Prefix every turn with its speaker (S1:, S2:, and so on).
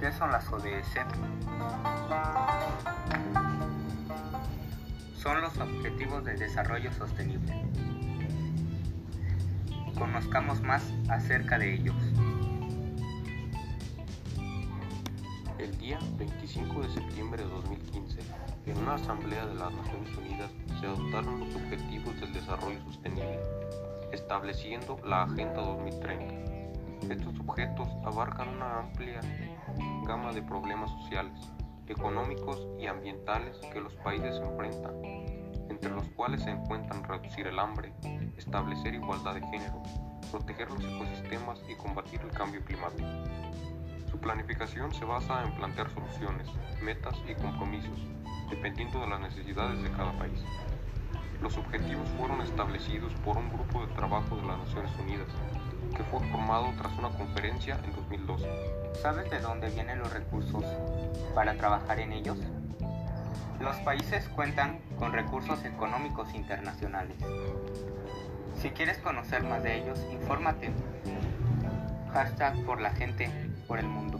S1: ¿Qué son las ODS? Son los Objetivos de Desarrollo Sostenible. Conozcamos más acerca de ellos.
S2: El día 25 de septiembre de 2015, en una asamblea de las Naciones Unidas, se adoptaron los Objetivos del Desarrollo Sostenible estableciendo la Agenda 2030. Estos objetos abarcan una amplia gama de problemas sociales, económicos y ambientales que los países enfrentan, entre los cuales se encuentran reducir el hambre, establecer igualdad de género, proteger los ecosistemas y combatir el cambio climático. Su planificación se basa en plantear soluciones, metas y compromisos, dependiendo de las necesidades de cada país. Los objetivos fueron establecidos por un grupo de trabajo de las Naciones Unidas, que fue formado tras una conferencia en 2012.
S1: ¿Sabes de dónde vienen los recursos para trabajar en ellos? Los países cuentan con recursos económicos internacionales. Si quieres conocer más de ellos, infórmate. Hashtag por la gente, por el mundo.